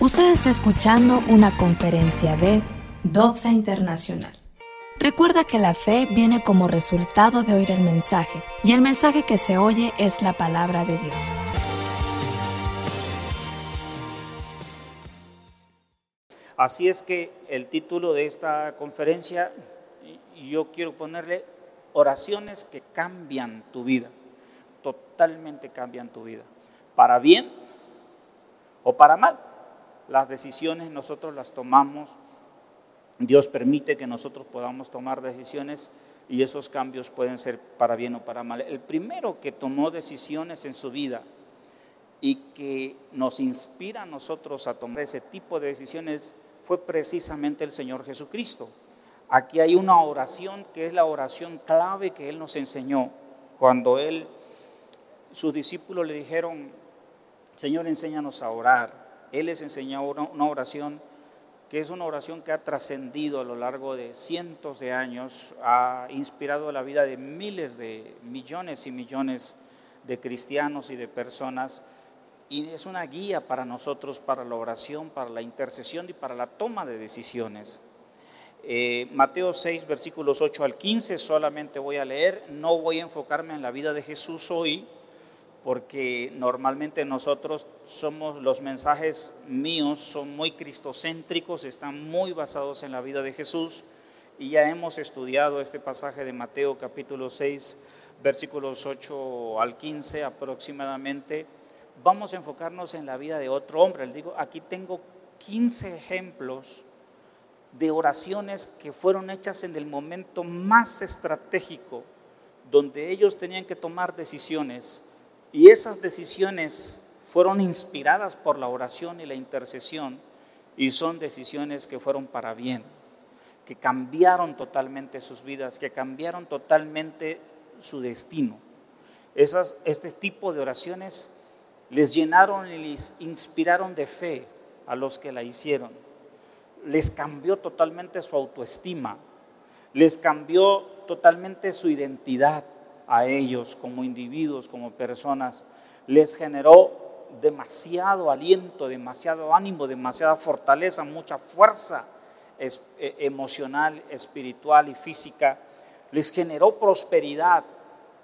Usted está escuchando una conferencia de Doxa Internacional. Recuerda que la fe viene como resultado de oír el mensaje, y el mensaje que se oye es la palabra de Dios. Así es que el título de esta conferencia, yo quiero ponerle oraciones que cambian tu vida, totalmente cambian tu vida, para bien o para mal las decisiones nosotros las tomamos, Dios permite que nosotros podamos tomar decisiones y esos cambios pueden ser para bien o para mal. El primero que tomó decisiones en su vida y que nos inspira a nosotros a tomar ese tipo de decisiones fue precisamente el Señor Jesucristo. Aquí hay una oración que es la oración clave que Él nos enseñó cuando Él, sus discípulos le dijeron, Señor, enséñanos a orar. Él les enseñó una oración que es una oración que ha trascendido a lo largo de cientos de años, ha inspirado la vida de miles de millones y millones de cristianos y de personas, y es una guía para nosotros, para la oración, para la intercesión y para la toma de decisiones. Eh, Mateo 6, versículos 8 al 15, solamente voy a leer, no voy a enfocarme en la vida de Jesús hoy, porque normalmente nosotros somos, los mensajes míos son muy cristocéntricos, están muy basados en la vida de Jesús y ya hemos estudiado este pasaje de Mateo capítulo 6, versículos 8 al 15 aproximadamente. Vamos a enfocarnos en la vida de otro hombre. Le digo, aquí tengo 15 ejemplos de oraciones que fueron hechas en el momento más estratégico, donde ellos tenían que tomar decisiones y esas decisiones fueron inspiradas por la oración y la intercesión y son decisiones que fueron para bien, que cambiaron totalmente sus vidas, que cambiaron totalmente su destino. Este tipo de oraciones les llenaron y les inspiraron de fe a los que la hicieron. Les cambió totalmente su autoestima, les cambió totalmente su identidad a ellos como individuos, como personas, les generó demasiado aliento, demasiado ánimo, demasiada fortaleza, mucha fuerza e, emocional, espiritual y física. Les generó prosperidad,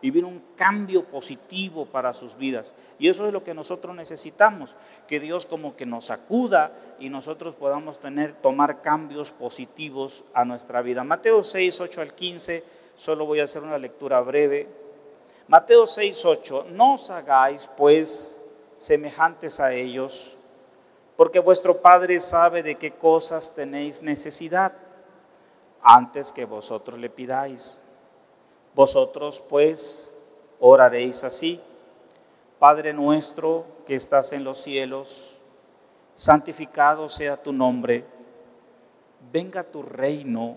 vivir un cambio positivo para sus vidas. Y eso es lo que nosotros necesitamos, que Dios como que nos acuda y nosotros podamos tener, tomar cambios positivos a nuestra vida. Mateo 6, 8 al 15 Solo voy a hacer una lectura breve. Mateo 6, 8. No os hagáis, pues, semejantes a ellos, porque vuestro Padre sabe de qué cosas tenéis necesidad antes que vosotros le pidáis. Vosotros, pues, oraréis así. Padre nuestro que estás en los cielos, santificado sea tu nombre, venga tu reino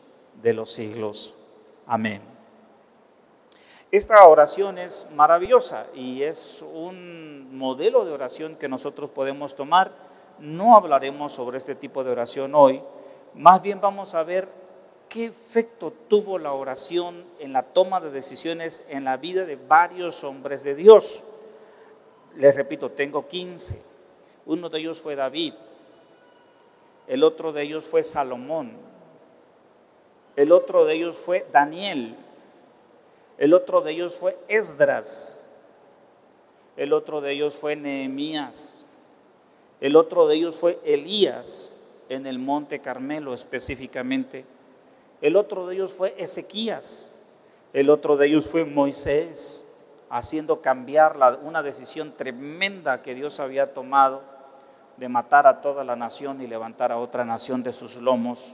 de los siglos. Amén. Esta oración es maravillosa y es un modelo de oración que nosotros podemos tomar. No hablaremos sobre este tipo de oración hoy, más bien vamos a ver qué efecto tuvo la oración en la toma de decisiones en la vida de varios hombres de Dios. Les repito, tengo 15. Uno de ellos fue David, el otro de ellos fue Salomón, el otro de ellos fue Daniel, el otro de ellos fue Esdras, el otro de ellos fue Nehemías, el otro de ellos fue Elías en el monte Carmelo específicamente, el otro de ellos fue Ezequías, el otro de ellos fue Moisés, haciendo cambiar una decisión tremenda que Dios había tomado de matar a toda la nación y levantar a otra nación de sus lomos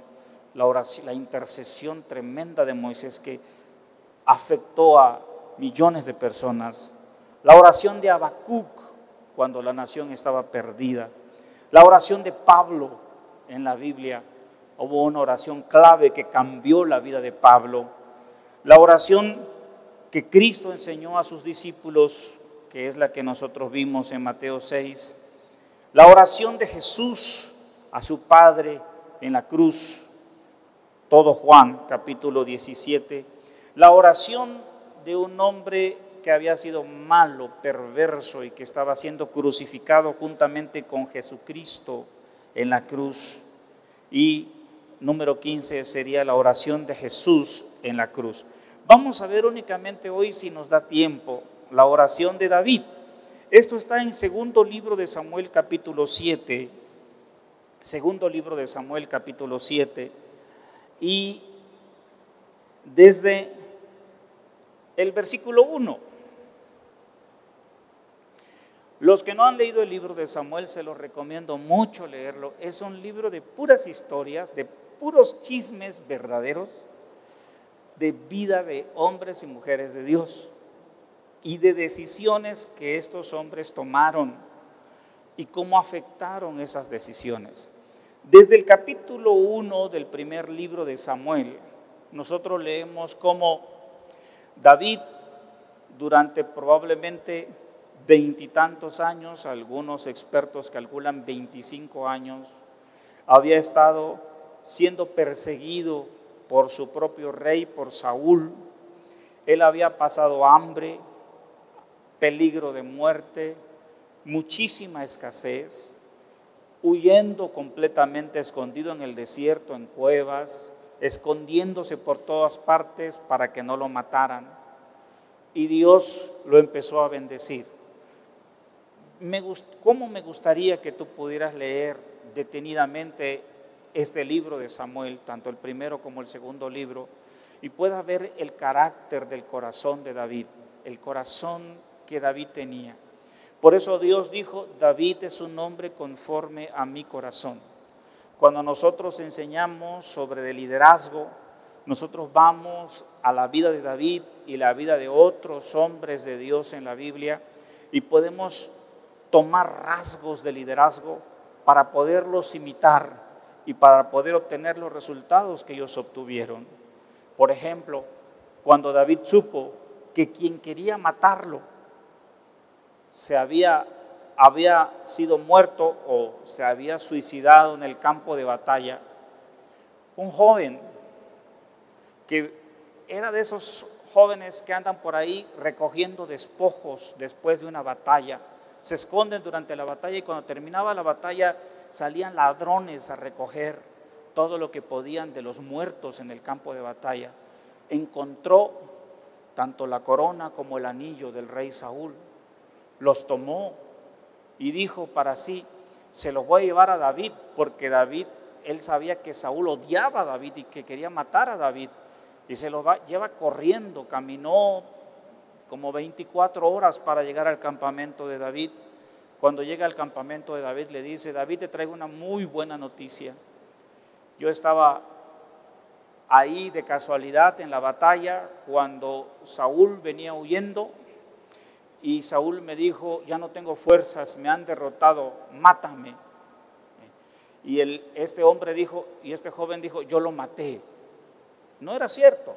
la, intercesión tremenda de Moisés que afectó a millones de personas, la oración de Habacuc cuando la nación estaba perdida, La oración de Pablo en la Biblia, hubo una oración clave que cambió la vida de Pablo. La oración que Cristo enseñó a sus discípulos, que es la que nosotros vimos en Mateo 6. La oración de Jesús a su Padre en la cruz, todo Juan capítulo 17. La oración de un hombre que había sido malo, perverso y que estaba siendo crucificado juntamente con Jesucristo en la cruz. Y número 15 sería la oración de Jesús en la cruz. Vamos a ver únicamente hoy, si nos da tiempo, la oración de David. Esto está en segundo libro de Samuel capítulo 7, segundo libro de Samuel capítulo 7, y desde el versículo 1. Los que no han leído el libro de Samuel, se los recomiendo mucho leerlo. Es un libro de puras historias, de puros chismes verdaderos, de vida de hombres y mujeres de Dios y de decisiones que estos hombres tomaron y cómo afectaron esas decisiones. Desde el capítulo 1 del primer libro de Samuel, nosotros leemos cómo David, durante probablemente veintitantos años, algunos expertos calculan 25 años, había estado siendo perseguido por su propio rey, por Saúl. Él había pasado hambre, peligro de muerte, muchísima escasez, huyendo completamente escondido en el desierto, en cuevas, escondiéndose por todas partes para que no lo mataran. Y Dios lo empezó a bendecir me ¿cómo me gustaría que tú pudieras leer detenidamente este libro de Samuel, tanto el primero como el segundo libro, y puedas ver el carácter del corazón de David, el corazón que David tenía. Por eso Dios dijo, David es un hombre conforme a mi corazón. Cuando nosotros enseñamos sobre el liderazgo, nosotros vamos a la vida de David y la vida de otros hombres de Dios en la Biblia y podemos tomar rasgos de liderazgo para poderlos imitar y para poder obtener los resultados que ellos obtuvieron. Por ejemplo, cuando David supo que quien quería matarlo se había, había sido muerto o se había suicidado en el campo de batalla, un joven que era de esos jóvenes que andan por ahí recogiendo despojos después de una batalla, se esconden durante la batalla y cuando terminaba la batalla salían ladrones a recoger todo lo que podían de los muertos en el campo de batalla. Encontró tanto la corona como el anillo del rey Saúl. Los tomó y dijo para sí, se los voy a llevar a David, porque David, él sabía que Saúl odiaba a David y que quería matar a David. Y se lo lleva corriendo, caminó como 24 horas para llegar al campamento de David. Cuando llega al campamento de David le dice, David te traigo una muy buena noticia. Yo estaba ahí de casualidad en la batalla cuando Saúl venía huyendo y Saúl me dijo, ya no tengo fuerzas, me han derrotado, mátame. Y el, este hombre dijo, y este joven dijo, yo lo maté. No era cierto.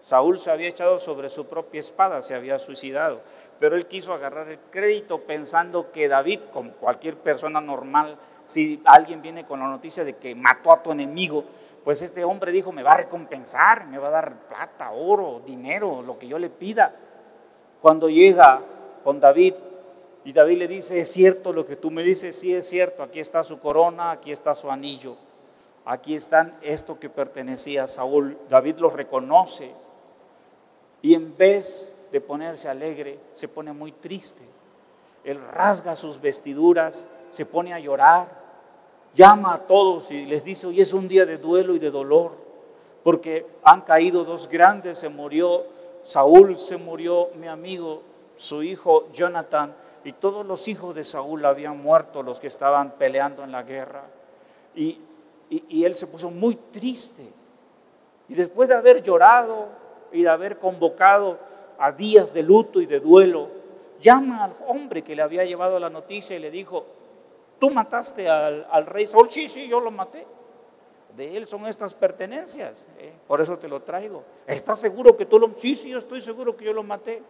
Saúl se había echado sobre su propia espada, se había suicidado, pero él quiso agarrar el crédito pensando que David, como cualquier persona normal, si alguien viene con la noticia de que mató a tu enemigo, pues este hombre dijo, me va a recompensar, me va a dar plata, oro, dinero, lo que yo le pida. Cuando llega con David y David le dice, es cierto lo que tú me dices, sí es cierto, aquí está su corona, aquí está su anillo, aquí están esto que pertenecía a Saúl. David lo reconoce y en vez de ponerse alegre, se pone muy triste. Él rasga sus vestiduras, se pone a llorar, llama a todos y les dice, hoy es un día de duelo y de dolor, porque han caído dos grandes, se murió Saúl, se murió mi amigo, su hijo Jonathan, y todos los hijos de Saúl habían muerto, los que estaban peleando en la guerra. Y, él se puso muy triste. Y después de haber llorado, y de haber convocado a días de luto y de duelo, llama al hombre que le había llevado la noticia y le dijo, Tú mataste al, rey Saúl, sí, sí, yo lo maté. De él son estas pertenencias, ¿eh? por eso te lo traigo. ¿Estás seguro que tú lo... Sí, sí, yo estoy seguro que yo lo maté.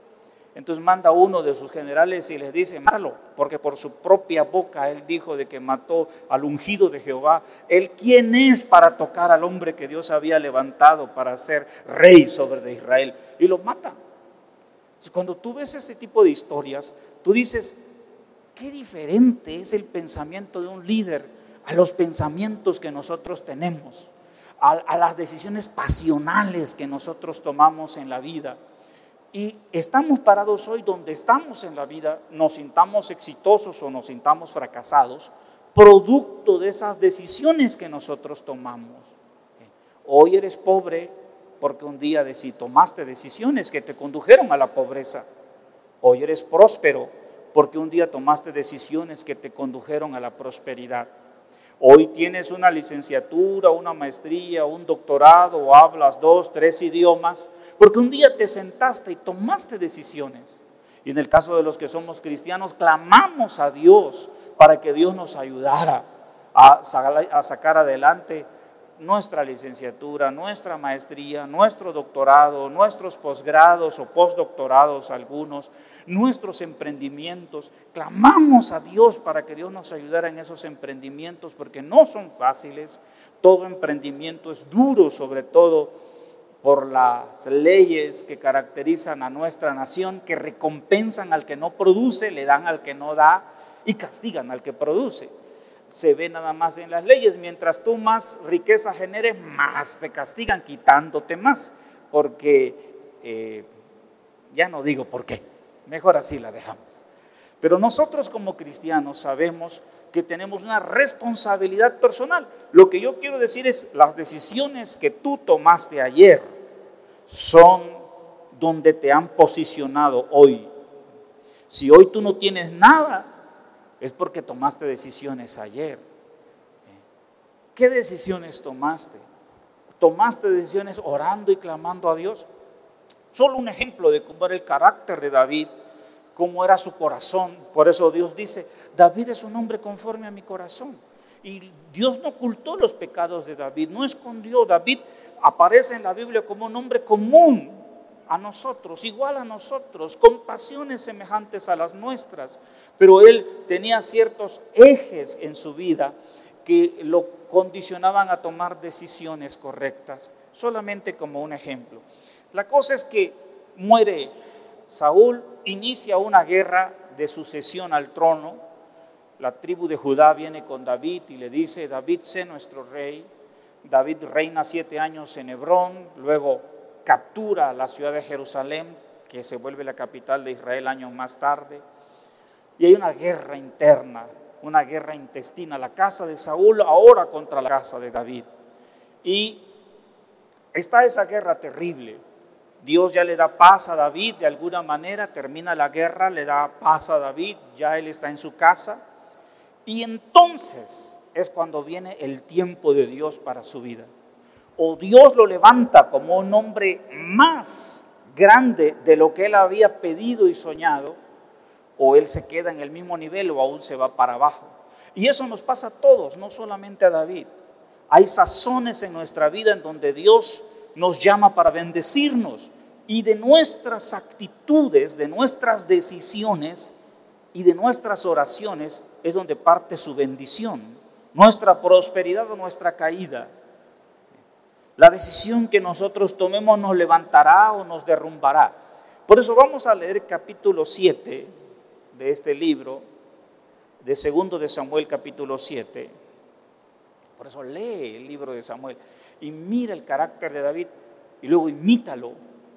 Entonces manda uno de sus generales y les dice, mátalo, porque por su propia boca él dijo de que mató al ungido de Jehová. Él, ¿quién es para tocar al hombre que Dios había levantado para ser rey sobre de Israel? Y lo mata. Cuando tú ves ese tipo de historias, tú dices, qué diferente es el pensamiento de un líder a los pensamientos que nosotros tenemos, a, las decisiones pasionales que nosotros tomamos en la vida. Y estamos parados hoy donde estamos en la vida, nos sintamos exitosos o nos sintamos fracasados, producto de esas decisiones que nosotros tomamos. Hoy eres pobre porque un día tomaste decisiones que te condujeron a la pobreza. Hoy eres próspero porque un día tomaste decisiones que te condujeron a la prosperidad. Hoy tienes una licenciatura, una maestría, un doctorado o hablas dos, tres idiomas porque un día te sentaste y tomaste decisiones. Y en el caso de los que somos cristianos, clamamos a Dios para que Dios nos ayudara a, sacar adelante nuestra licenciatura, nuestra maestría, nuestro doctorado, nuestros posgrados o postdoctorados algunos, nuestros emprendimientos. Clamamos a Dios para que Dios nos ayudara en esos emprendimientos porque no son fáciles. Todo emprendimiento es duro, sobre todo por las leyes que caracterizan a nuestra nación, que recompensan al que no produce, le dan al que no da y castigan al que produce. Se ve nada más en las leyes, mientras tú más riqueza generes, más te castigan, quitándote más, porque eh, ya no digo por qué, mejor así la dejamos. Pero nosotros como cristianos sabemos que tenemos una responsabilidad personal. Lo que yo quiero decir es las decisiones que tú tomaste ayer, son donde te han posicionado hoy. Si hoy tú no tienes nada, es porque tomaste decisiones ayer. ¿Qué decisiones tomaste? ¿Tomaste decisiones orando y clamando a Dios? Solo un ejemplo de cómo era el carácter de David, cómo era su corazón. Por eso Dios dice, David es un hombre conforme a mi corazón. Y Dios no ocultó los pecados de David, no escondió. David aparece en la Biblia como un hombre común a nosotros, igual a nosotros, con pasiones semejantes a las nuestras, pero él tenía ciertos ejes en su vida que lo condicionaban a tomar decisiones correctas, solamente como un ejemplo. La cosa es que muere Saúl, inicia una guerra de sucesión al trono, la tribu de Judá viene con David y le dice, David, sé nuestro rey, David reina siete años en Hebrón, luego captura la ciudad de Jerusalén, que se vuelve la capital de Israel años más tarde. Y hay una guerra interna, una guerra intestina, la casa de Saúl ahora contra la casa de David. Y está esa guerra terrible. Dios ya le da paz a David de alguna manera, termina la guerra, le da paz a David, ya él está en su casa. Y entonces es cuando viene el tiempo de Dios para su vida. O Dios lo levanta como un hombre más grande de lo que él había pedido y soñado, o él se queda en el mismo nivel o aún se va para abajo. Y eso nos pasa a todos, no solamente a David. Hay sazones en nuestra vida en donde Dios nos llama para bendecirnos y de nuestras actitudes, de nuestras decisiones y de nuestras oraciones es donde parte su bendición nuestra prosperidad o nuestra caída. La decisión que nosotros tomemos nos levantará o nos derrumbará. Por eso vamos a leer capítulo 7 de este libro, de segundo de Samuel capítulo 7. Por eso lee el libro de Samuel y mira el carácter de David y luego imítalo,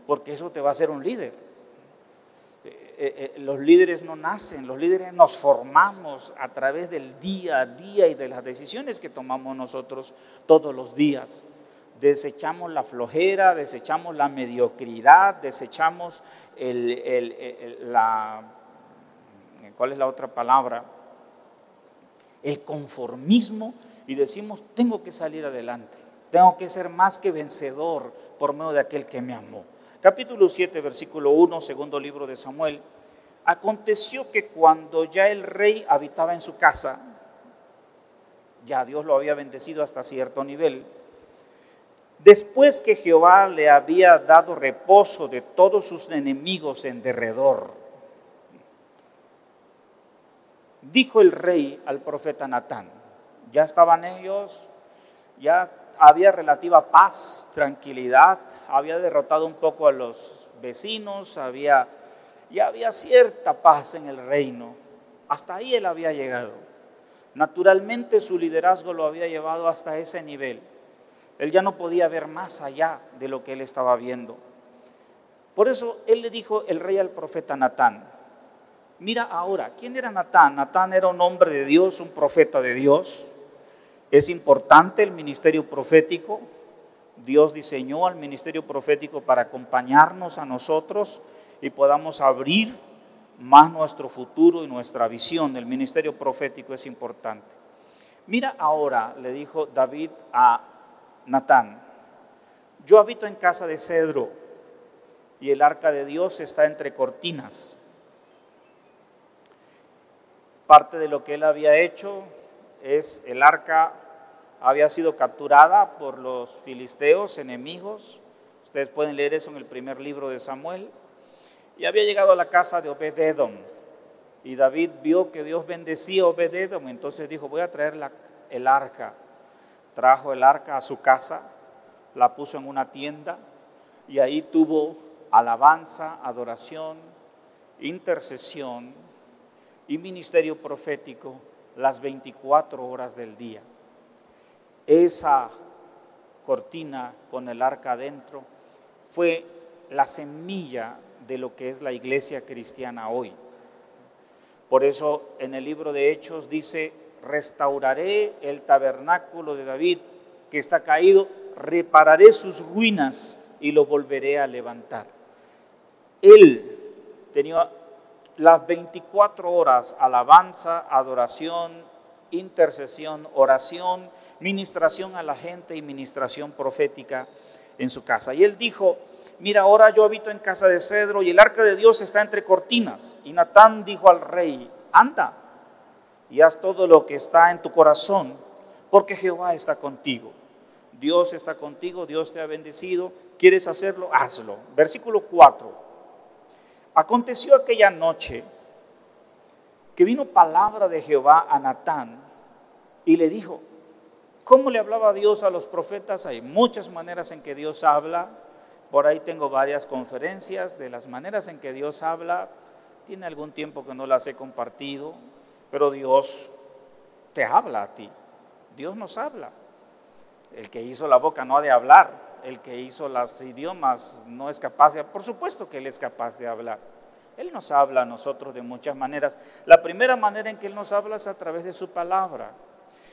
porque eso te va a hacer un líder. Eh, eh, los líderes no nacen, los líderes nos formamos a través del día a día y de las decisiones que tomamos nosotros todos los días. Desechamos la flojera, desechamos la mediocridad, desechamos la, ¿cuál es la otra palabra? El conformismo y decimos, tengo que salir adelante, tengo que ser más que vencedor por medio de aquel que me amó. Capítulo 7, versículo 1, segundo libro de Samuel. Aconteció que cuando ya el rey habitaba en su casa, ya Dios lo había bendecido hasta cierto nivel. Después que Jehová le había dado reposo de todos sus enemigos en derredor, dijo el rey al profeta Natán, ya estaban ellos, ya había relativa paz, tranquilidad, había derrotado un poco a los vecinos, había, ya había cierta paz en el reino. Hasta ahí él había llegado. Naturalmente su liderazgo lo había llevado hasta ese nivel. Él ya no podía ver más allá de lo que él estaba viendo. Por eso él le dijo el rey al profeta Natán, mira ahora, ¿quién era Natán? Natán era un hombre de Dios, un profeta de Dios. Es importante el ministerio profético. Dios diseñó al ministerio profético para acompañarnos a nosotros y podamos abrir más nuestro futuro y nuestra visión. El ministerio profético es importante. Mira ahora, le dijo David a Natán, yo habito en casa de cedro y el arca de Dios está entre cortinas. Parte de lo que él había hecho es el arca había sido capturada por los filisteos enemigos. Ustedes pueden leer eso en el primer libro de Samuel. Y había llegado a la casa de Obededom. Y David vio que Dios bendecía a Obededom. Entonces dijo, voy a traer el arca. Trajo el arca a su casa, la puso en una tienda y ahí tuvo alabanza, adoración, intercesión y ministerio profético las 24 horas del día. Esa cortina con el arca adentro fue la semilla de lo que es la iglesia cristiana hoy. Por eso en el libro de Hechos dice, restauraré el tabernáculo de David que está caído, repararé sus ruinas y lo volveré a levantar. Él tenía las 24 horas alabanza, adoración, intercesión, oración, ministración a la gente y ministración profética en su casa. Y él dijo, mira, ahora yo habito en casa de cedro y el arca de Dios está entre cortinas. Y Natán dijo al rey, anda y haz todo lo que está en tu corazón, porque Jehová está contigo. Dios está contigo, Dios te ha bendecido, quieres hacerlo, hazlo. Versículo 4. Aconteció aquella noche que vino palabra de Jehová a Natán y le dijo, ¿cómo le hablaba Dios a los profetas? Hay muchas maneras en que Dios habla. Por ahí tengo varias conferencias de las maneras en que Dios habla. Tiene algún tiempo que no las he compartido, pero Dios te habla a ti. Dios nos habla. El que hizo la boca no ha de hablar, el que hizo los idiomas no es capaz de, por supuesto que Él es capaz de hablar. Él nos habla a nosotros de muchas maneras. La primera manera en que Él nos habla es a través de su palabra.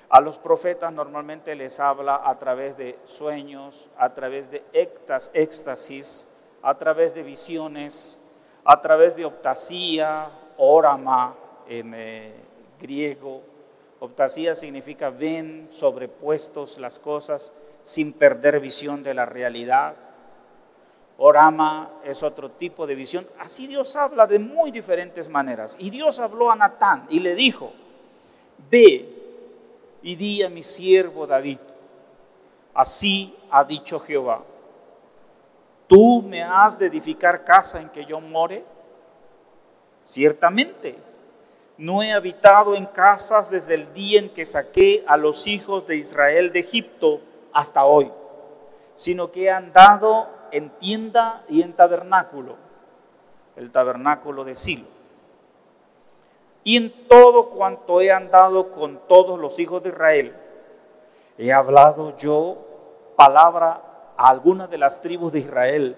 A los profetas normalmente les habla a través de sueños, a través de éxtasis, a través de visiones, a través de optasía, órama en eh, griego. Optasía significa ven sobrepuestos las cosas sin perder visión de la realidad. Orama es otro tipo de visión. Así Dios habla de muy diferentes maneras. Y Dios habló a Natán y le dijo, ve y di a mi siervo David, así ha dicho Jehová, tú me has de edificar casa en que yo more. Ciertamente, no he habitado en casas desde el día en que saqué a los hijos de Israel de Egipto hasta hoy, sino que he andado en tienda y en tabernáculo, el tabernáculo de Silo. Y en todo cuanto he andado con todos los hijos de Israel, he hablado yo palabra a alguna de las tribus de Israel,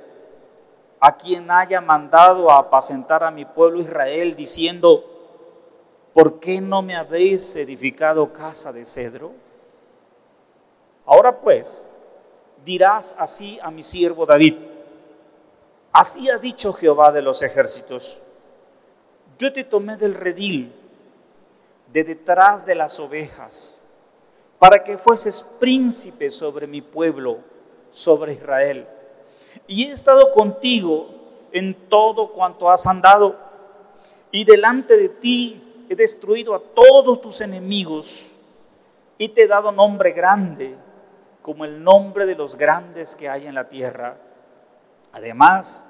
a quien haya mandado a apacentar a mi pueblo Israel, diciendo, ¿por qué no me habéis edificado casa de cedro? Ahora pues, dirás así a mi siervo David, así ha dicho Jehová de los ejércitos, yo te tomé del redil, de detrás de las ovejas, para que fueses príncipe sobre mi pueblo, sobre Israel. Y he estado contigo en todo cuanto has andado, y delante de ti he destruido a todos tus enemigos y te he dado nombre grande, como el nombre de los grandes que hay en la tierra. Además,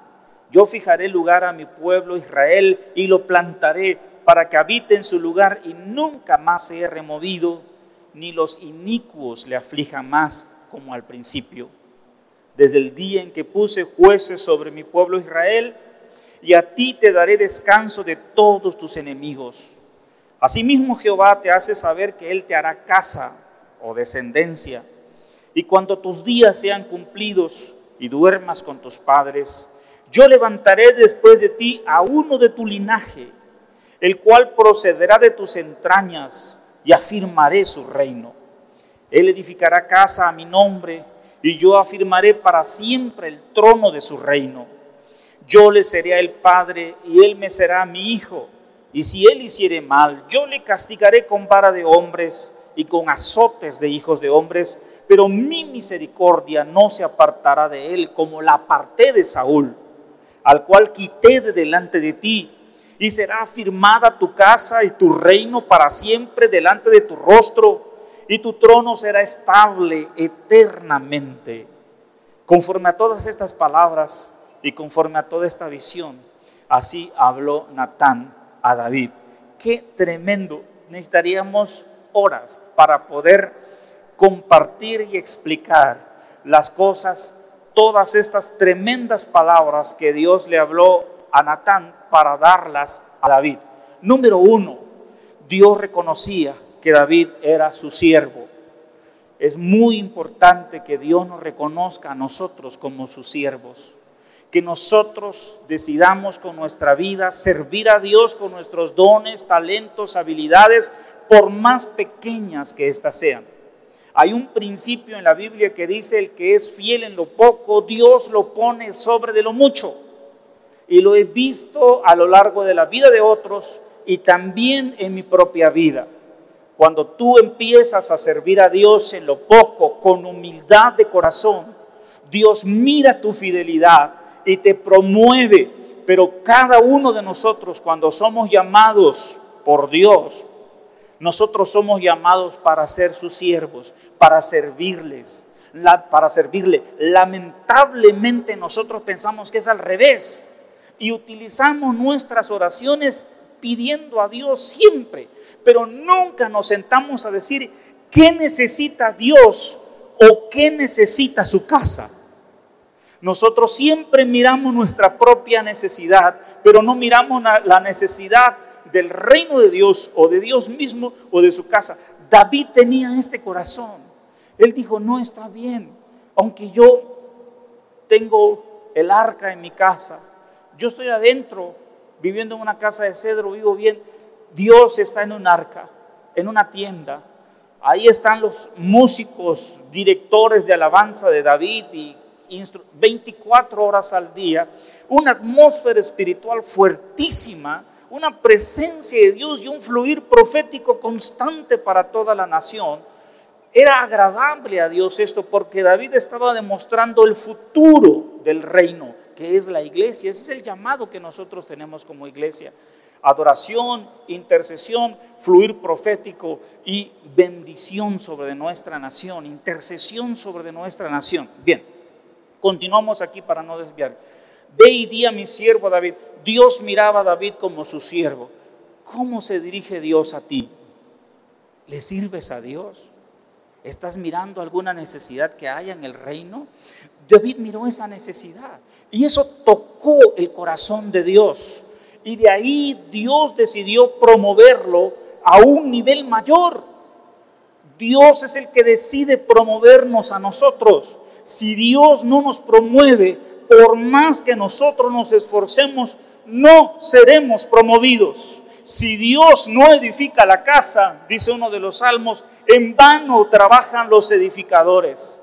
yo fijaré lugar a mi pueblo Israel y lo plantaré para que habite en su lugar y nunca más sea removido, ni los inicuos le aflijan más como al principio. Desde el día en que puse jueces sobre mi pueblo Israel, y a ti te daré descanso de todos tus enemigos. Asimismo Jehová te hace saber que Él te hará casa o descendencia. Y cuando tus días sean cumplidos y duermas con tus padres, yo levantaré después de ti a uno de tu linaje, el cual procederá de tus entrañas y afirmaré su reino. Él edificará casa a mi nombre y yo afirmaré para siempre el trono de su reino. Yo le seré el padre y él me será mi hijo. Y si él hiciere mal, yo le castigaré con vara de hombres y con azotes de hijos de hombres, pero mi misericordia no se apartará de él como la aparté de Saúl, al cual quité de delante de ti, y será afirmada tu casa y tu reino para siempre delante de tu rostro, y tu trono será estable eternamente. Conforme a todas estas palabras y conforme a toda esta visión, así habló Natán a David. Qué tremendo. Necesitaríamos horas para poder compartir y explicar las cosas, todas estas tremendas palabras que Dios le habló a Natán para darlas a David. Número uno, Dios reconocía que David era su siervo. Es muy importante que Dios nos reconozca a nosotros como sus siervos que nosotros decidamos con nuestra vida servir a Dios con nuestros dones, talentos, habilidades, por más pequeñas que éstas sean. Hay un principio en la Biblia que dice, el que es fiel en lo poco, Dios lo pone sobre de lo mucho. Y lo he visto a lo largo de la vida de otros y también en mi propia vida. Cuando tú empiezas a servir a Dios en lo poco, con humildad de corazón, Dios mira tu fidelidad y te promueve. Pero cada uno de nosotros, cuando somos llamados por Dios, nosotros somos llamados para ser sus siervos, para servirles, para servirle. Lamentablemente nosotros pensamos que es al revés y utilizamos nuestras oraciones pidiendo a Dios siempre, pero nunca nos sentamos a decir qué necesita Dios o qué necesita su casa. Nosotros siempre miramos nuestra propia necesidad, pero no miramos la necesidad del reino de Dios o de Dios mismo o de su casa. David tenía este corazón. Él dijo, no está bien, aunque yo tengo el arca en mi casa, yo estoy adentro viviendo en una casa de cedro, vivo bien, Dios está en un arca, en una tienda. Ahí están los músicos, directores de alabanza de David y 24 horas al día, una atmósfera espiritual fuertísima, una presencia de Dios y un fluir profético constante para toda la nación. Era agradable a Dios esto porque David estaba demostrando el futuro del reino, que es la iglesia. Ese es el llamado que nosotros tenemos como iglesia. Adoración, intercesión, fluir profético y bendición sobre nuestra nación, intercesión sobre nuestra nación. Bien. Continuamos aquí para no desviar. Ve y di a mi siervo David. Dios miraba a David como su siervo. ¿Cómo se dirige Dios a ti? ¿Le sirves a Dios? ¿Estás mirando alguna necesidad que haya en el reino? David miró esa necesidad y eso tocó el corazón de Dios. Y de ahí Dios decidió promoverlo a un nivel mayor. Dios es el que decide promovernos a nosotros si Dios no nos promueve, por más que nosotros nos esforcemos, no seremos promovidos. Si Dios no edifica la casa, dice uno de los salmos, en vano trabajan los edificadores.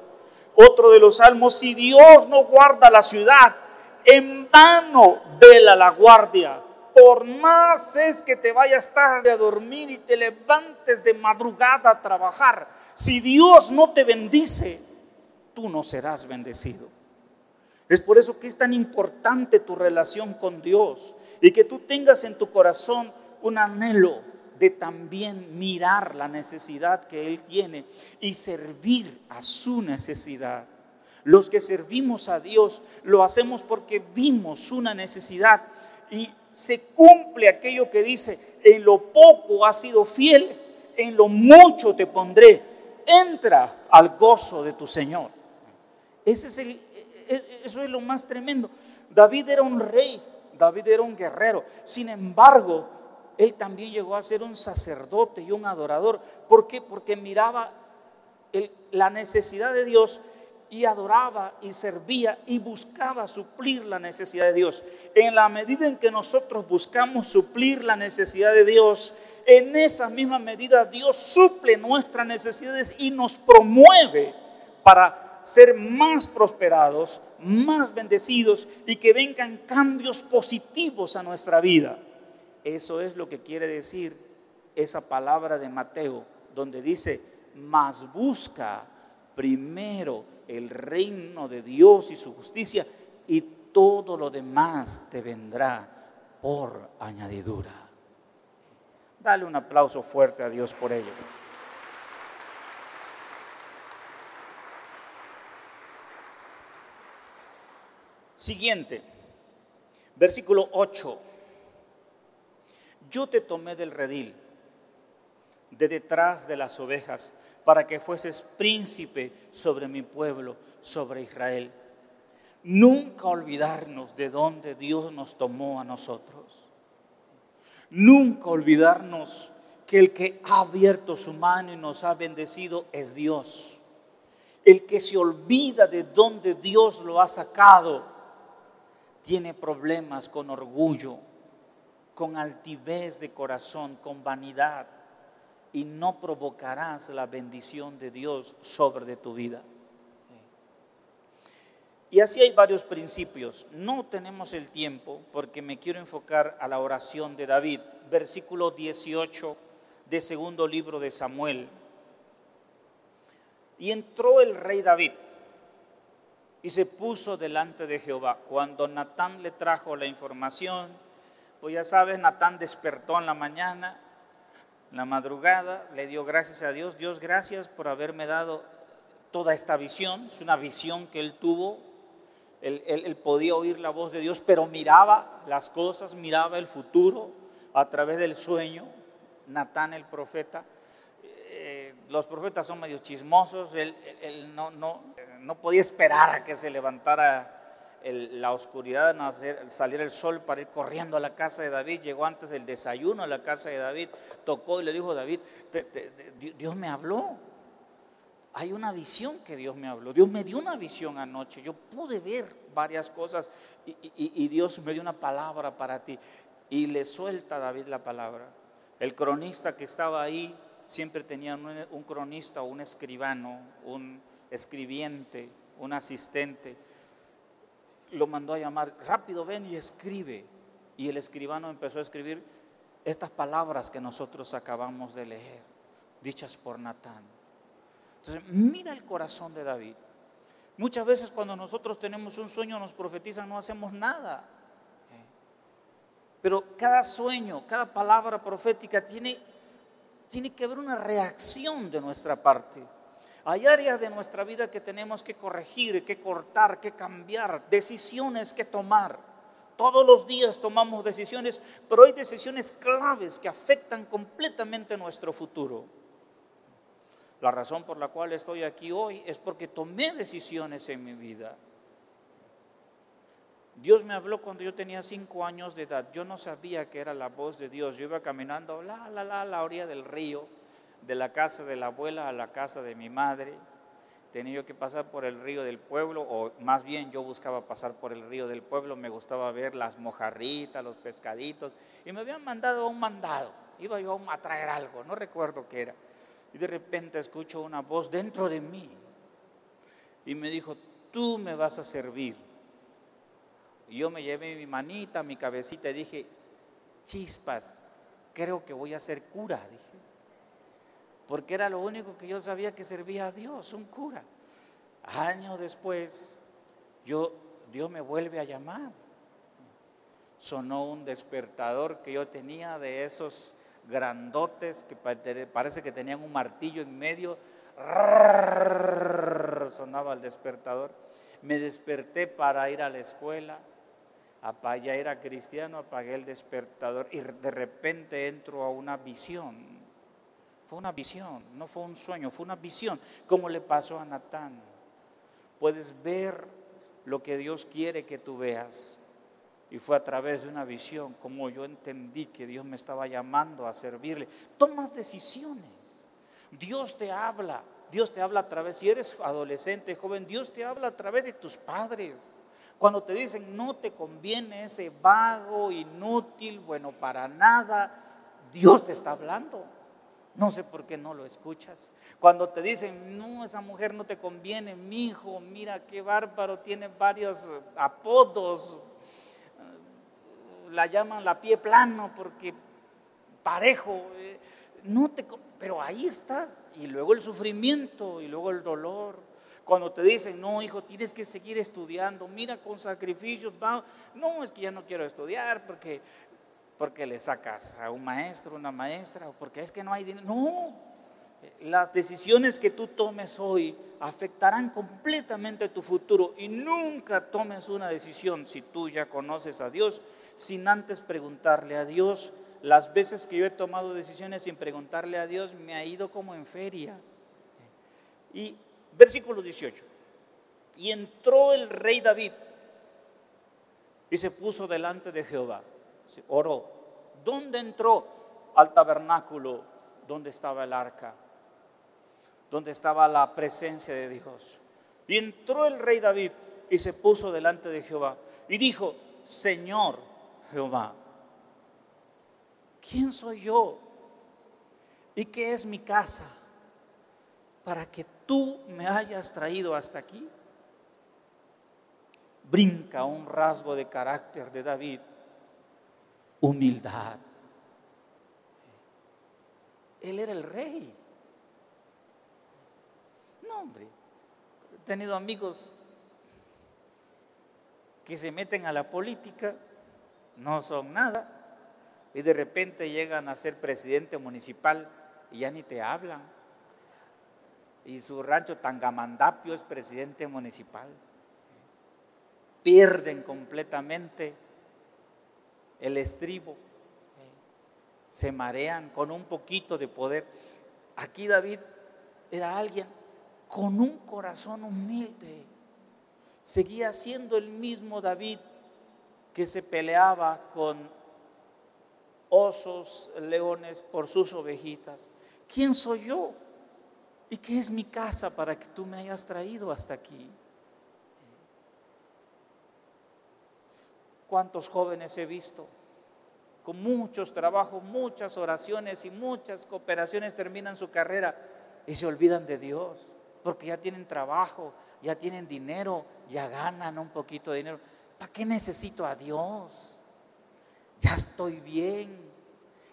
Otro de los salmos, si Dios no guarda la ciudad, en vano vela la guardia. Por más es que te vayas tarde a dormir y te levantes de madrugada a trabajar, si Dios no te bendice, tú no serás bendecido. Es por eso que es tan importante tu relación con Dios y que tú tengas en tu corazón un anhelo de también mirar la necesidad que Él tiene y servir a su necesidad. Los que servimos a Dios lo hacemos porque vimos una necesidad y se cumple aquello que dice, en lo poco has sido fiel, en lo mucho te pondré, entra al gozo de tu Señor. Ese es el, e, e, eso es lo más tremendo. David era un rey, David era un guerrero. Sin embargo, él también llegó a ser un sacerdote y un adorador. ¿Por qué? Porque miraba la necesidad de Dios y adoraba y servía y buscaba suplir la necesidad de Dios. En la medida en que nosotros buscamos suplir la necesidad de Dios, en esa misma medida Dios suple nuestras necesidades y nos promueve para ser más prosperados, más bendecidos y que vengan cambios positivos a nuestra vida. Eso es lo que quiere decir esa palabra de Mateo, donde dice, más busca primero el reino de Dios y su justicia y todo lo demás te vendrá por añadidura. Dale un aplauso fuerte a Dios por ello. Siguiente, versículo 8 yo te tomé del redil, de detrás de las ovejas, para que fueses príncipe sobre mi pueblo, sobre Israel. Nunca olvidarnos de dónde Dios nos tomó a nosotros. Nunca olvidarnos que el que ha abierto su mano y nos ha bendecido es Dios. El que se olvida de dónde Dios lo ha sacado tiene problemas con orgullo, con altivez de corazón, con vanidad, y no provocarás la bendición de Dios sobre de tu vida. Y así hay varios principios. No tenemos el tiempo porque me quiero enfocar a la oración de David, versículo 18 de segundo libro de Samuel. Y entró el rey David y se puso delante de Jehová. Cuando Natán le trajo la información, pues ya sabes, Natán despertó en la mañana, en la madrugada, le dio gracias a Dios. Dios, gracias por haberme dado toda esta visión. Es una visión que él tuvo. Él, podía oír la voz de Dios, pero miraba las cosas, miraba el futuro a través del sueño. Natán el profeta. Eh, los profetas son medio chismosos. Él, no, no, no podía esperar a que se levantara la oscuridad, salir el sol para ir corriendo a la casa de David, llegó antes del desayuno a la casa de David, tocó y le dijo, David, Dios me habló. Hay una visión que Dios me habló. Dios me dio una visión anoche. Yo pude ver varias cosas y, Dios me dio una palabra para ti. Y le suelta a David la palabra. El cronista que estaba ahí siempre tenía un cronista o un escribano, un escribiente, un asistente lo mandó a llamar, rápido ven y escribe. Y el escribano empezó a escribir estas palabras que nosotros acabamos de leer, dichas por Natán. Entonces, mira el corazón de David. Muchas veces cuando nosotros tenemos un sueño, nos profetizan, no hacemos nada. Pero cada sueño, cada palabra profética tiene, tiene que haber una reacción de nuestra parte. Hay áreas de nuestra vida que tenemos que corregir, que cortar, que cambiar, decisiones que tomar. Todos los días tomamos decisiones, pero hay decisiones claves que afectan completamente nuestro futuro. La razón por la cual estoy aquí hoy es porque tomé decisiones en mi vida. Dios me habló cuando yo tenía cinco años de edad. Yo no sabía que era la voz de Dios. Yo iba caminando la, la, la, a la orilla del río de la casa de la abuela a la casa de mi madre. Tenía que pasar por el río del pueblo, o más bien yo buscaba pasar por el río del pueblo, me gustaba ver las mojarritas, los pescaditos, y me habían mandado un mandado, iba yo a traer algo, no recuerdo qué era. Y de repente escucho una voz dentro de mí, y me dijo, tú me vas a servir. Y yo me llevé mi manita, mi cabecita, y dije, chispas, creo que voy a ser cura, dije porque era lo único que yo sabía que servía a Dios, un cura. Años después, yo, Dios me vuelve a llamar. Sonó un despertador que yo tenía de esos grandotes que parece que tenían un martillo en medio. Sonaba el despertador. Me desperté para ir a la escuela. Ya era cristiano, apagué el despertador y de repente entro a una visión. Fue una visión, no fue un sueño, fue una visión, como le pasó a Natán. Puedes ver lo que Dios quiere que tú veas. Y fue a través de una visión como yo entendí que Dios me estaba llamando a servirle. Tomas decisiones. Dios te habla. Dios te habla a través, si eres adolescente, joven, Dios te habla a través de tus padres. Cuando te dicen no te conviene ese vago, inútil, bueno, para nada, Dios te está hablando. No sé por qué no lo escuchas. Cuando te dicen, no, esa mujer no te conviene, mi hijo, mira qué bárbaro, tiene varios apodos, la llaman la pie plano porque parejo, eh, no te, pero ahí estás. Y luego el sufrimiento y luego el dolor. Cuando te dicen, no, hijo, tienes que seguir estudiando, mira con sacrificios, no, es que ya no quiero estudiar porque, porque le sacas a un maestro, una maestra, o porque es que no hay dinero. No, las decisiones que tú tomes hoy afectarán completamente tu futuro y nunca tomes una decisión si tú ya conoces a Dios sin antes preguntarle a Dios. Las veces que yo he tomado decisiones sin preguntarle a Dios me ha ido como en feria. Y versículo 18. Y entró el rey David y se puso delante de Jehová. Oró. ¿Dónde entró? Al tabernáculo donde estaba el arca, donde estaba la presencia de Dios. Y entró el rey David y se puso delante de Jehová y dijo, Señor, Jehová, ¿quién soy yo? ¿Y qué es mi casa para que tú me hayas traído hasta aquí? Brinca un rasgo de carácter de David, humildad. Él era el rey. No, hombre, he tenido amigos que se meten a la política no son nada. Y de repente llegan a ser presidente municipal y ya ni te hablan. Y su rancho Tangamandapio es presidente municipal. Pierden completamente el estribo. Se marean con un poquito de poder. Aquí David era alguien con un corazón humilde. Seguía siendo el mismo David que se peleaba con osos, leones por sus ovejitas. ¿Quién soy yo? ¿Y qué es mi casa para que tú me hayas traído hasta aquí? ¿Cuántos jóvenes he visto? Con muchos trabajos, muchas oraciones y muchas cooperaciones terminan su carrera y se olvidan de Dios, porque ya tienen trabajo, ya tienen dinero, ya ganan un poquito de dinero ¿Para qué necesito a Dios? Ya estoy bien.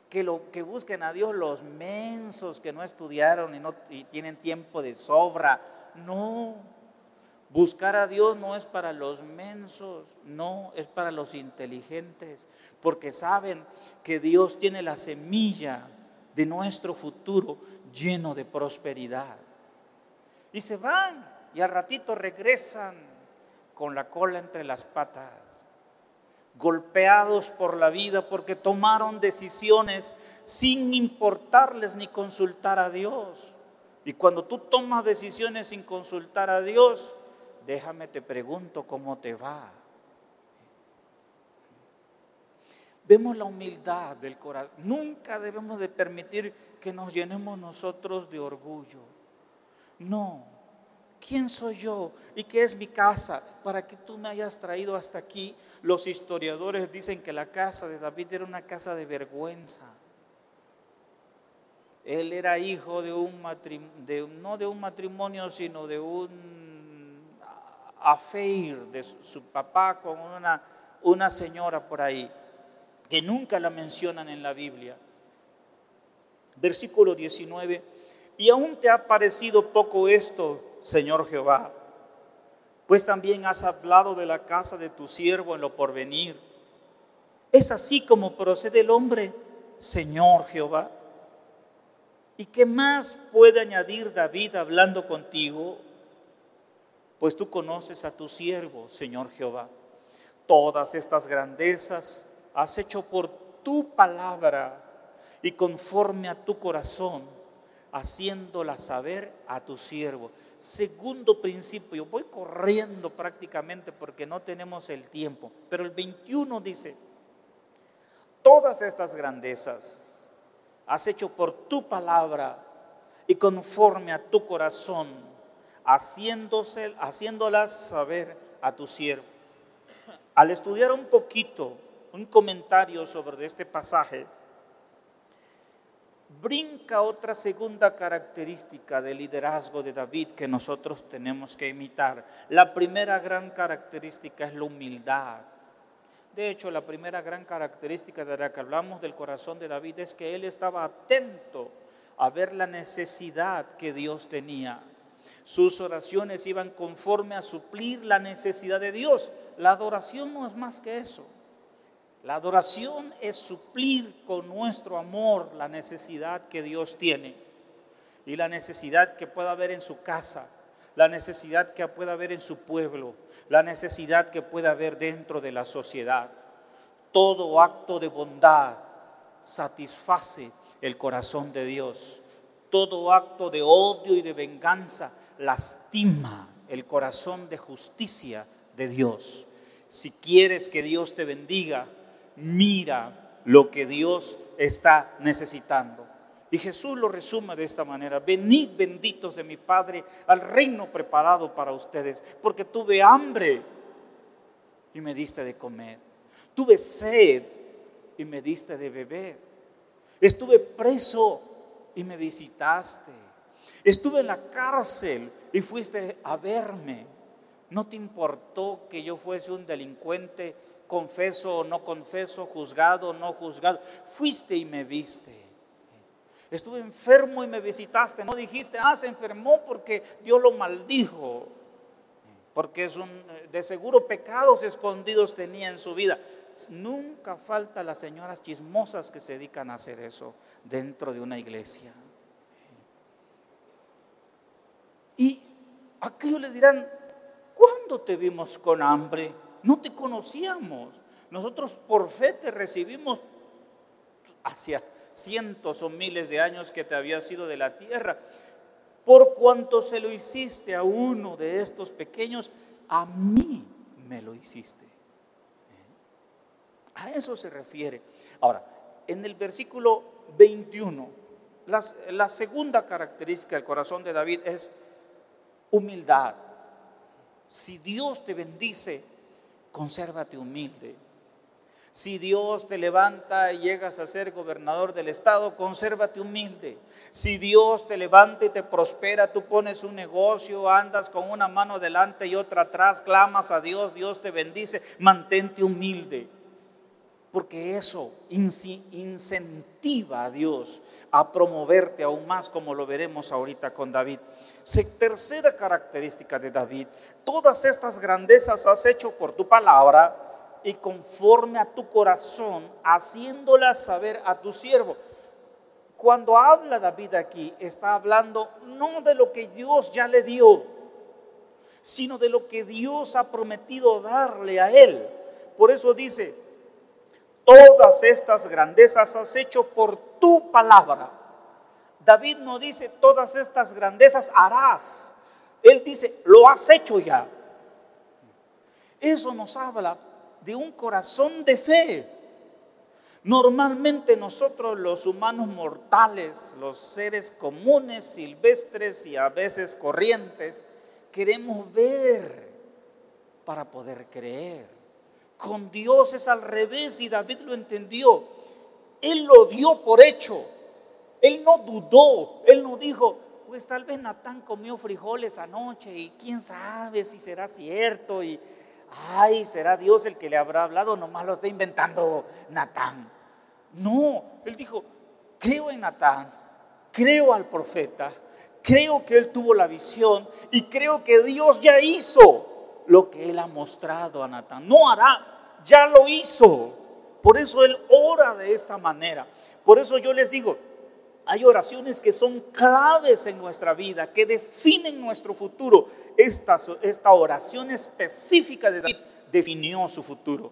Que, lo, que busquen a Dios los mensos que no estudiaron y, no, y tienen tiempo de sobra. No. Buscar a Dios no es para los mensos, no, es para los inteligentes, porque saben que Dios tiene la semilla de nuestro futuro lleno de prosperidad. Y se van y al ratito regresan con la cola entre las patas, golpeados por la vida porque tomaron decisiones sin importarles ni consultar a Dios. Y cuando tú tomas decisiones sin consultar a Dios, déjame te pregunto cómo te va. Vemos la humildad del corazón. Nunca debemos de permitir que nos llenemos nosotros de orgullo. No, ¿Quién soy yo y qué es mi casa para que tú me hayas traído hasta aquí? Los historiadores dicen que la casa de David era una casa de vergüenza. Él era hijo de un matrimonio, no de un matrimonio, sino de un affair de su, papá con una, una señora por ahí, que nunca la mencionan en la Biblia. Versículo 19, y aún te ha parecido poco esto, Señor Jehová, pues también has hablado de la casa de tu siervo en lo porvenir. ¿Es así como procede el hombre Señor Jehová. ¿Y qué más puede añadir David hablando contigo? Pues tú conoces a tu siervo, Señor Jehová. Todas estas grandezas has hecho por tu palabra y conforme a tu corazón, haciéndola saber a tu siervo. Segundo principio, voy corriendo prácticamente porque no tenemos el tiempo, pero el 21 dice, todas estas grandezas has hecho por tu palabra y conforme a tu corazón, haciéndose, haciéndolas saber a tu siervo. Al estudiar un poquito, un comentario sobre este pasaje, brinca otra segunda característica del liderazgo de David que nosotros tenemos que imitar. La primera gran característica es la humildad. De hecho, la primera gran característica de la que hablamos del corazón de David es que él estaba atento a ver la necesidad que Dios tenía. Sus oraciones iban conforme a suplir la necesidad de Dios. La adoración no es más que eso. La adoración es suplir con nuestro amor la necesidad que Dios tiene y la necesidad que pueda haber en su casa, la necesidad que pueda haber en su pueblo, la necesidad que pueda haber dentro de la sociedad. Todo acto de bondad satisface el corazón de Dios. Todo acto de odio y de venganza lastima el corazón de justicia de Dios. Si quieres que Dios te bendiga, mira lo que Dios está necesitando. Y Jesús lo resume de esta manera, venid benditos de mi Padre al reino preparado para ustedes, porque tuve hambre y me diste de comer, tuve sed y me diste de beber, estuve preso y me visitaste, estuve en la cárcel y fuiste a verme, no te importó que yo fuese un delincuente confeso o no confeso, juzgado o no juzgado. Fuiste y me viste. Estuve enfermo y me visitaste. No dijiste, ah, se enfermó porque Dios lo maldijo. Porque es un, de seguro pecados escondidos tenía en su vida. Nunca falta las señoras chismosas que se dedican a hacer eso dentro de una iglesia. Y aquellos le dirán, ¿cuándo te vimos con hambre? no te conocíamos. Nosotros por fe te recibimos hacia cientos o miles de años que te había sido de la tierra. Por cuanto se lo hiciste a uno de estos pequeños, a mí me lo hiciste. A eso se refiere. Ahora, en el versículo 21, la segunda característica del corazón de David es humildad. Si Dios te bendice, consérvate humilde. Si Dios te levanta y llegas a ser gobernador del estado, consérvate humilde. Si Dios te levanta y te prospera, tú pones un negocio, andas con una mano delante y otra atrás, clamas a Dios, Dios te bendice, mantente humilde. Porque eso incentiva a Dios a promoverte aún más, como lo veremos ahorita con David. Tercera característica de David, todas estas grandezas has hecho por tu palabra y conforme a tu corazón, haciéndolas saber a tu siervo. Cuando habla David aquí, está hablando no de lo que Dios ya le dio, sino de lo que Dios ha prometido darle a él. Por eso dice, todas estas grandezas has hecho por tu palabra. David no dice todas estas grandezas harás. Él dice, lo has hecho ya. Eso nos habla de un corazón de fe. Normalmente nosotros los humanos mortales, los seres comunes, silvestres y a veces corrientes, queremos ver para poder creer. Con Dios es al revés y David lo entendió. Él lo dio por hecho. Él no dudó. Él no dijo, pues tal vez Natán comió frijoles anoche y quién sabe si será cierto. Y, ay, será Dios el que le habrá hablado, nomás lo está inventando Natán. No, él dijo, creo en Natán, creo al profeta, creo que él tuvo la visión y creo que Dios ya hizo lo que él ha mostrado a Natán. No hará, ya lo hizo. Por eso él ora de esta manera. Por eso yo les digo, hay oraciones que son claves en nuestra vida, que definen nuestro futuro. Esta, oración específica de David definió su futuro.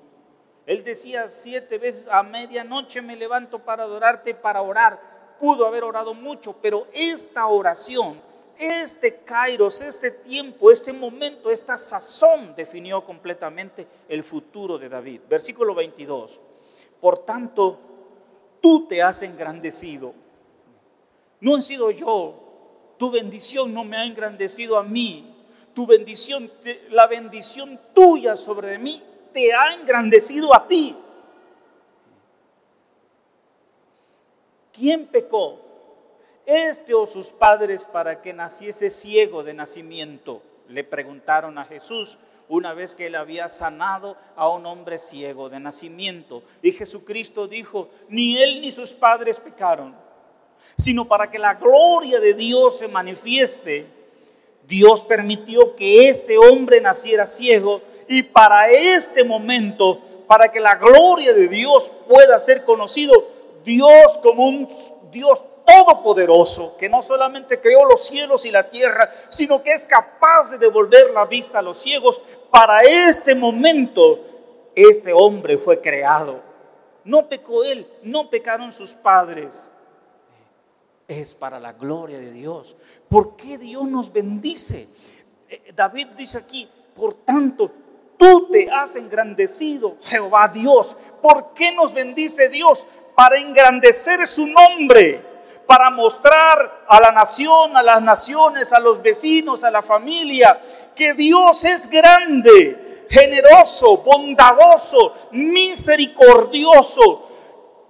Él decía siete veces, a medianoche me levanto para adorarte, para orar. Pudo haber orado mucho, pero esta oración, este kairos, este tiempo, este momento, esta sazón definió completamente el futuro de David. Versículo 22. Por tanto, tú te has engrandecido no he sido yo. Tu bendición no me ha engrandecido a mí. Tu bendición, la bendición tuya sobre mí te ha engrandecido a ti. ¿Quién pecó? ¿Este o sus padres para que naciese ciego de nacimiento? Le preguntaron a Jesús una vez que él había sanado a un hombre ciego de nacimiento. Y Jesucristo dijo, ni él ni sus padres pecaron sino para que la gloria de Dios se manifieste. Dios permitió que este hombre naciera ciego y para este momento, para que la gloria de Dios pueda ser conocido, Dios como un Dios todopoderoso, que no solamente creó los cielos y la tierra, sino que es capaz de devolver la vista a los ciegos, para este momento este hombre fue creado. No pecó él, no pecaron sus padres es para la gloria de Dios. ¿Por qué Dios nos bendice? Eh, David dice aquí, por tanto, tú te has engrandecido, Jehová Dios. ¿Por qué nos bendice Dios? Para engrandecer su nombre, para mostrar a la nación, a las naciones, a los vecinos, a la familia, que Dios es grande, generoso, bondadoso, misericordioso,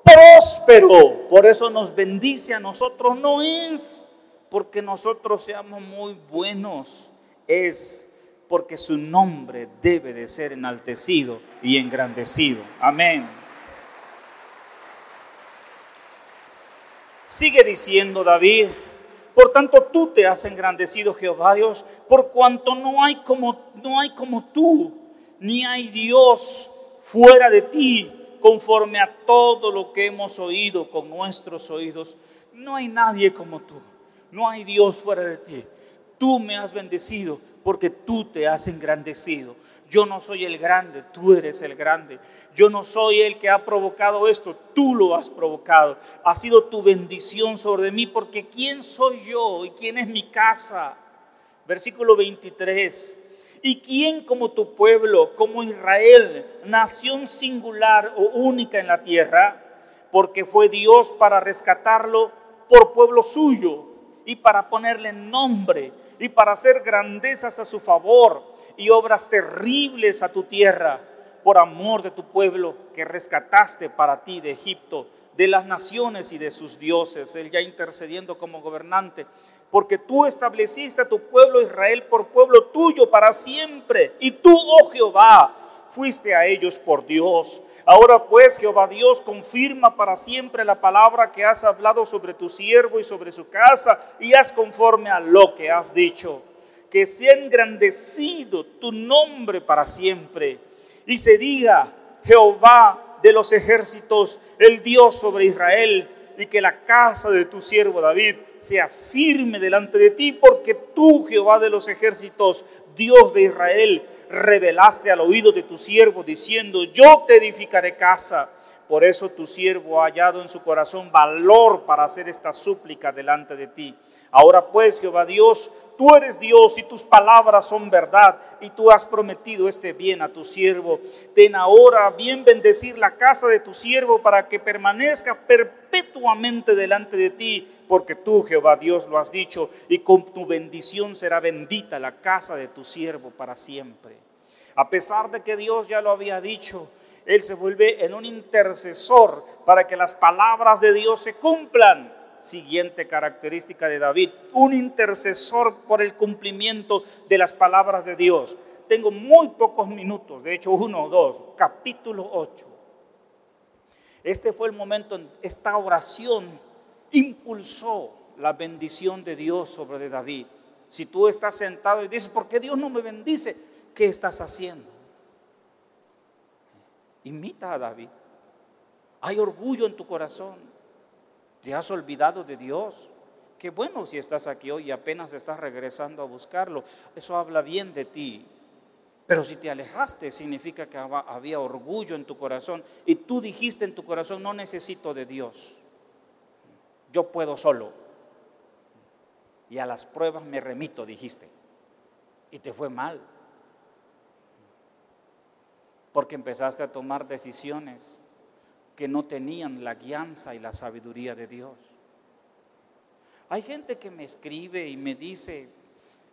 próspero. Por eso nos bendice a nosotros. No es porque nosotros seamos muy buenos, es porque su nombre debe de ser enaltecido y engrandecido. Amén. Sigue diciendo David, por tanto tú te has engrandecido Jehová Dios, por cuanto no hay como no hay como tú, ni hay Dios fuera de ti conforme a todo lo que hemos oído con nuestros oídos. No hay nadie como tú, no hay Dios fuera de ti. Tú me has bendecido porque tú te has engrandecido. Yo no soy el grande, tú eres el grande. Yo no soy el que ha provocado esto, tú lo has provocado. Ha sido tu bendición sobre mí porque ¿quién soy yo y quién es mi casa? Versículo 23. ¿Y quién como tu pueblo, como Israel, nación singular o única en la tierra? Porque fue Dios para rescatarlo por pueblo suyo y para ponerle nombre y para hacer grandezas a su favor y obras terribles a tu tierra por amor de tu pueblo que rescataste para ti de Egipto, de las naciones y de sus dioses. Él ya intercediendo como gobernante porque tú estableciste a tu pueblo Israel por pueblo tuyo para siempre. Y tú, oh Jehová, fuiste a ellos por Dios. Ahora pues, Jehová Dios, confirma para siempre la palabra que has hablado sobre tu siervo y sobre su casa, y haz conforme a lo que has dicho. Que sea engrandecido tu nombre para siempre. Y se diga, Jehová de los ejércitos, el Dios sobre Israel, y que la casa de tu siervo David sea firme delante de ti, porque tú, Jehová de los ejércitos, Dios de Israel, revelaste al oído de tu siervo diciendo, yo te edificaré casa. Por eso tu siervo ha hallado en su corazón valor para hacer esta súplica delante de ti. Ahora pues, Jehová Dios, tú eres Dios y tus palabras son verdad y tú has prometido este bien a tu siervo. Ten ahora bien bendecir la casa de tu siervo para que permanezca perpetuamente delante de ti, porque tú, Jehová Dios, lo has dicho y con tu bendición será bendita la casa de tu siervo para siempre. A pesar de que Dios ya lo había dicho, Él se vuelve en un intercesor para que las palabras de Dios se cumplan siguiente característica de David, un intercesor por el cumplimiento de las palabras de Dios. Tengo muy pocos minutos, de hecho uno o dos, capítulo 8. Este fue el momento, en esta oración impulsó la bendición de Dios sobre David. Si tú estás sentado y dices, ¿por qué Dios no me bendice? ¿Qué estás haciendo? Imita a David. Hay orgullo en tu corazón Te has olvidado de Dios. Qué bueno si estás aquí hoy y apenas estás regresando a buscarlo. Eso habla bien de ti. Pero si te alejaste, significa que había orgullo en tu corazón y tú dijiste en tu corazón, no necesito de Dios. Yo puedo solo. Y a las pruebas me remito, dijiste. Y te fue mal. Porque empezaste a tomar decisiones que no tenían la guianza y la sabiduría de Dios. Hay gente que me escribe y me dice,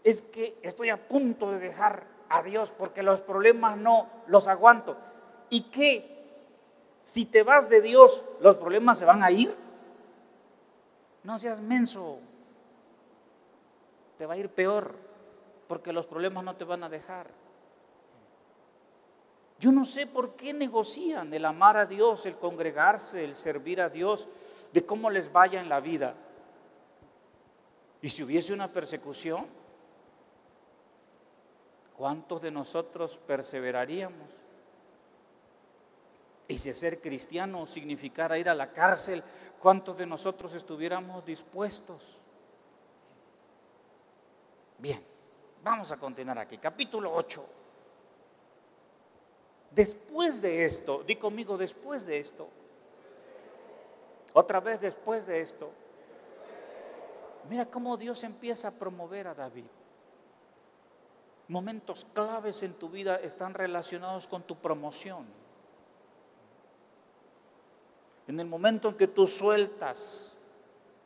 es que estoy a punto de dejar a Dios porque los problemas no los aguanto. ¿Y qué? Si te vas de Dios, ¿los problemas se van a ir? No seas menso. Te va a ir peor porque los problemas no te van a dejar. Yo no sé por qué negocian el amar a Dios, el congregarse, el servir a Dios, de cómo les vaya en la vida. Y si hubiese una persecución, ¿cuántos de nosotros perseveraríamos? Y si ser cristiano significara ir a la cárcel, ¿cuántos de nosotros estuviéramos dispuestos? Bien, vamos a continuar aquí. Capítulo 8. Después de esto, di conmigo, después de esto, otra vez después de esto, Mira cómo Dios empieza a promover a David. Momentos claves en tu vida están relacionados con tu promoción. En el momento en que tú sueltas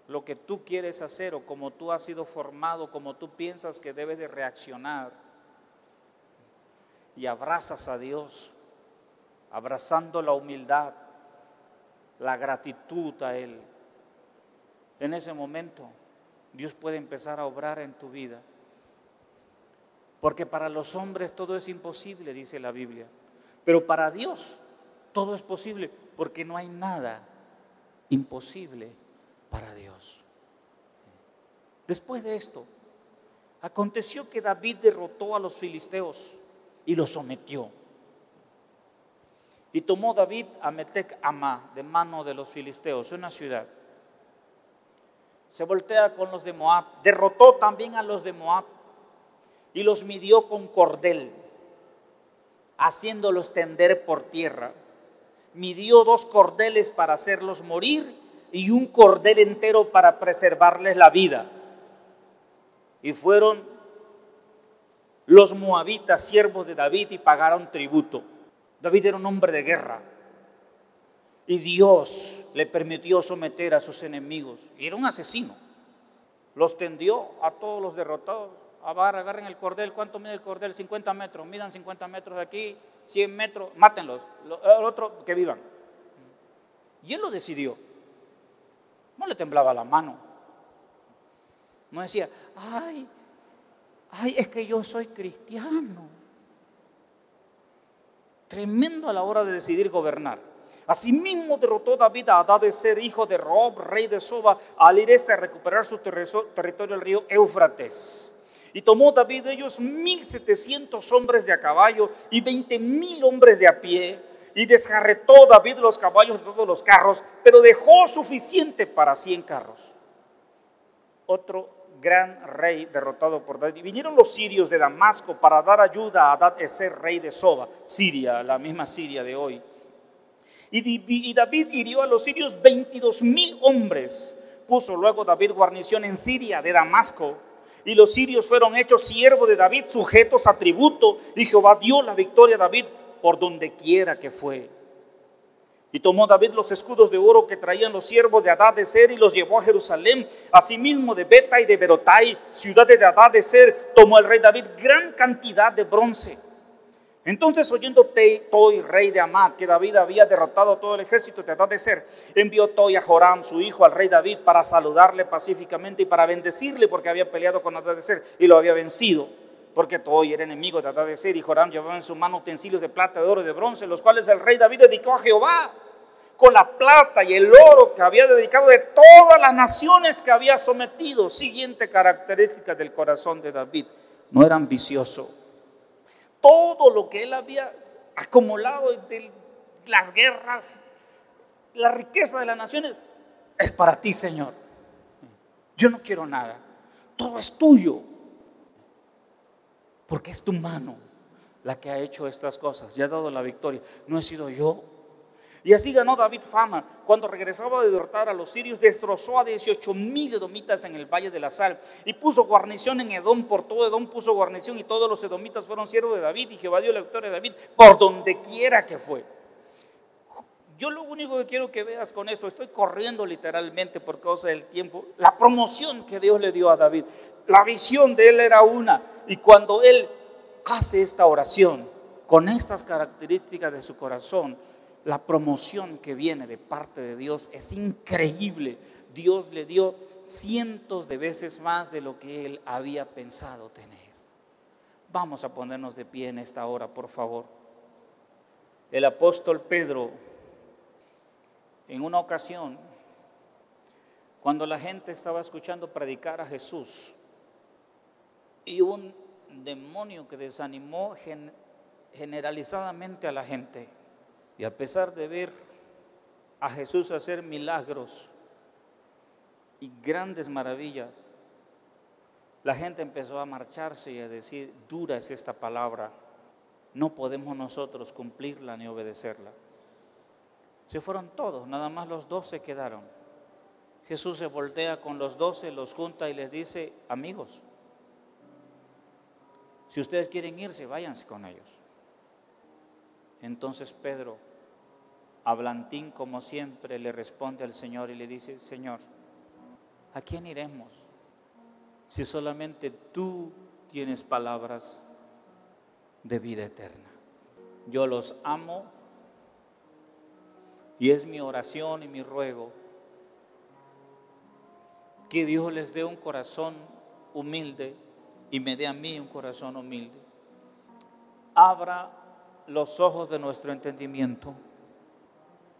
lo que tú quieres hacer o como tú has sido formado, como tú piensas que debes de reaccionar, y abrazas a Dios, abrazando la humildad, la gratitud a Él, en ese momento Dios puede empezar a obrar en tu vida. Porque para los hombres todo es imposible, dice la Biblia. Pero para Dios todo es posible, porque no hay nada imposible para Dios. Después de esto, aconteció que David derrotó a los filisteos y los sometió. Y tomó David a Metec Amá de mano de los filisteos, una ciudad se voltea con los de Moab, derrotó también a los de Moab y los midió con cordel, haciéndolos tender por tierra. Midió dos cordeles para hacerlos morir y un cordel entero para preservarles la vida. Y fueron los moabitas siervos de David y pagaron tributo. David era un hombre de guerra, y Dios le permitió someter a sus enemigos. Y era un asesino. Los tendió a todos los derrotados. Agarren el cordel. ¿Cuánto mide el cordel? 50 metros. Midan 50 metros de aquí, 100 metros. Mátenlos. El otro que vivan. Y él lo decidió. No le temblaba la mano. No decía, ay, ay, es que yo soy cristiano. Tremendo a la hora de decidir gobernar. Asimismo derrotó David a Adad de ser hijo de Rob, rey de Soba, al ir este a recuperar su territorio, el río Éufrates. Y tomó David de ellos mil setecientos hombres de a caballo y veinte mil hombres de a pie. Y desjarretó David los caballos de todos los carros, pero dejó suficiente para cien carros. Otro gran rey derrotado por David. Vinieron los sirios de Damasco para dar ayuda a Adad ser rey de Soba, Siria, la misma Siria de hoy. Y David hirió a los sirios 22 mil hombres. Puso luego David guarnición en Siria de Damasco. Y los sirios fueron hechos siervos de David, sujetos a tributo. Y Jehová dio la victoria a David por donde quiera que fue. Y tomó David los escudos de oro que traían los siervos de Adad de Ser y los llevó a Jerusalén. Asimismo de Beta y de Berotai, ciudades de Adad de Ser, tomó el rey David gran cantidad de bronce entonces, oyendo Toi, rey de Amad, que David había derrotado a todo el ejército de de Ser, envió Toi a Joram, su hijo, al rey David, para saludarle pacíficamente y para bendecirle, porque había peleado con Ser y lo había vencido. Porque Toi era enemigo de Ser y Joram llevaba en su mano utensilios de plata, de oro y de bronce, los cuales el rey David dedicó a Jehová con la plata y el oro que había dedicado de todas las naciones que había sometido. Siguiente característica del corazón de David, no era ambicioso todo lo que él había acumulado de las guerras, la riqueza de las naciones, es para ti, Señor. Yo no quiero nada. Todo es tuyo. Porque es tu mano la que ha hecho estas cosas y ha dado la victoria. No he sido yo. Y así ganó David fama. Cuando regresaba de derrotar a los sirios, destrozó a 18 mil edomitas en el Valle de la Sal y puso guarnición en Edom. Por todo Edom puso guarnición y todos los edomitas fueron siervos de David y Jehová dio la victoria a David por donde quiera que fue. Yo lo único que quiero que veas con esto, estoy corriendo literalmente por causa del tiempo, la promoción que Dios le dio a David. La visión de él era una y cuando él hace esta oración con estas características de su corazón, la promoción que viene de parte de Dios es increíble. Dios le dio cientos de veces más de lo que él había pensado tener. Vamos a ponernos de pie en esta hora, por favor. El apóstol Pedro, en una ocasión, cuando la gente estaba escuchando predicar a Jesús, y un demonio que desanimó generalizadamente a la gente, y a pesar de ver a Jesús hacer milagros y grandes maravillas, la gente empezó a marcharse y a decir, dura es esta palabra, no podemos nosotros cumplirla ni obedecerla. Se fueron todos, nada más los doce quedaron. Jesús se voltea con los doce, los junta y les dice, amigos, si ustedes quieren irse, váyanse con ellos. Entonces Pedro, hablantín como siempre, le responde al Señor y le dice, Señor, ¿a quién iremos? Si solamente tú tienes palabras de vida eterna. Yo los amo y es mi oración y mi ruego que Dios les dé un corazón humilde y me dé a mí un corazón humilde. Abra los ojos de nuestro entendimiento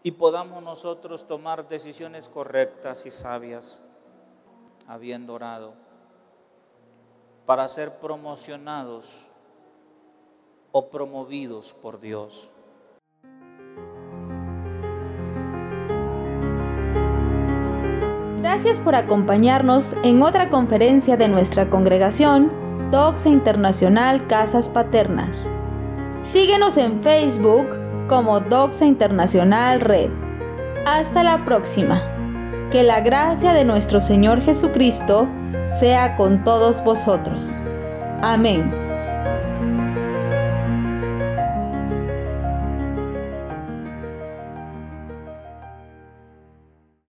y podamos nosotros tomar decisiones correctas y sabias, habiendo orado, para ser promocionados o promovidos por Dios. Gracias por acompañarnos en otra conferencia de nuestra congregación, Doxa Internacional Casas Paternas. Síguenos en Facebook como Doxa Internacional Red. Hasta la próxima. Que la gracia de nuestro Señor Jesucristo sea con todos vosotros. Amén.